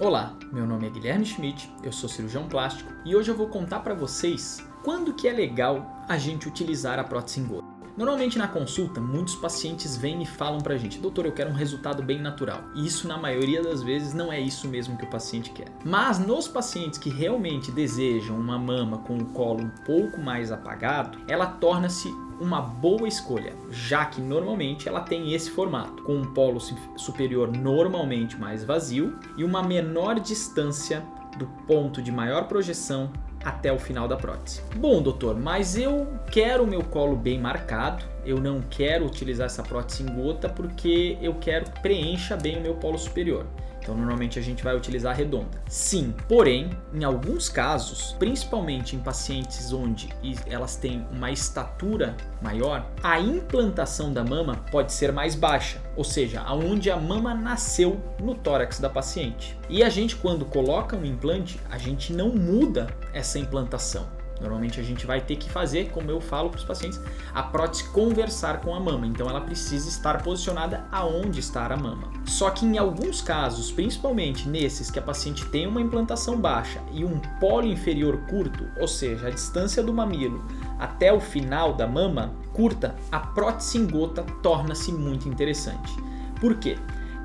Olá, meu nome é Guilherme Schmidt, eu sou cirurgião plástico e hoje eu vou contar para vocês quando que é legal a gente utilizar a prótese em gota. Normalmente na consulta, muitos pacientes vêm e falam pra gente, doutor, eu quero um resultado bem natural. E isso, na maioria das vezes, não é isso mesmo que o paciente quer. Mas nos pacientes que realmente desejam uma mama com o colo um pouco mais apagado, ela torna-se uma boa escolha, já que normalmente ela tem esse formato, com um polo superior normalmente mais vazio e uma menor distância do ponto de maior projeção até o final da prótese. Bom, doutor, mas eu quero o meu colo bem marcado, eu não quero utilizar essa prótese em gota porque eu quero que preencha bem o meu polo superior. Então, normalmente a gente vai utilizar redonda. Sim, porém, em alguns casos, principalmente em pacientes onde elas têm uma estatura maior, a implantação da mama pode ser mais baixa, ou seja, aonde a mama nasceu no tórax da paciente. E a gente, quando coloca um implante, a gente não muda essa implantação. Normalmente a gente vai ter que fazer, como eu falo para os pacientes, a prótese conversar com a mama. Então ela precisa estar posicionada aonde está a mama. Só que em alguns casos, principalmente nesses que a paciente tem uma implantação baixa e um polo inferior curto, ou seja, a distância do mamilo até o final da mama curta, a prótese em gota torna-se muito interessante. Por quê?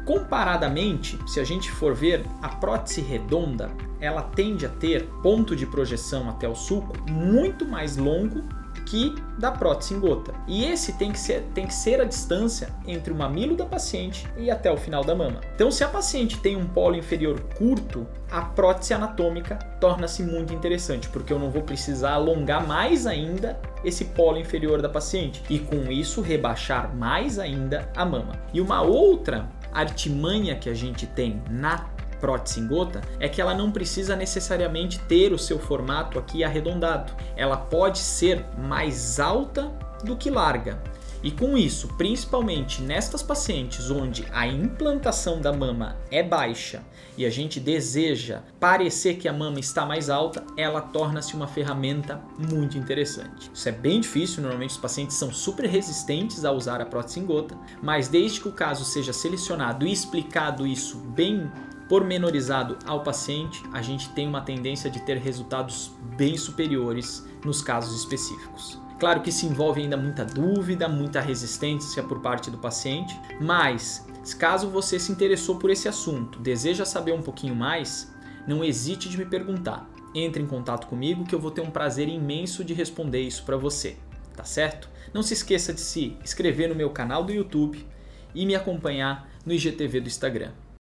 Comparadamente, se a gente for ver, a prótese redonda ela tende a ter ponto de projeção até o sulco muito mais longo que da prótese em gota. E esse tem que, ser, tem que ser a distância entre o mamilo da paciente e até o final da mama. Então, se a paciente tem um polo inferior curto, a prótese anatômica torna-se muito interessante, porque eu não vou precisar alongar mais ainda esse polo inferior da paciente e com isso rebaixar mais ainda a mama. E uma outra artimanha que a gente tem na prótese em gota é que ela não precisa necessariamente ter o seu formato aqui arredondado. Ela pode ser mais alta do que larga. E com isso, principalmente nestas pacientes onde a implantação da mama é baixa e a gente deseja parecer que a mama está mais alta, ela torna-se uma ferramenta muito interessante. Isso é bem difícil, normalmente os pacientes são super resistentes a usar a prótese em gota, mas desde que o caso seja selecionado e explicado isso bem pormenorizado ao paciente, a gente tem uma tendência de ter resultados bem superiores nos casos específicos. Claro que se envolve ainda muita dúvida, muita resistência por parte do paciente, mas caso você se interessou por esse assunto, deseja saber um pouquinho mais, não hesite de me perguntar. Entre em contato comigo que eu vou ter um prazer imenso de responder isso para você, tá certo? Não se esqueça de se inscrever no meu canal do YouTube e me acompanhar no IGTV do Instagram.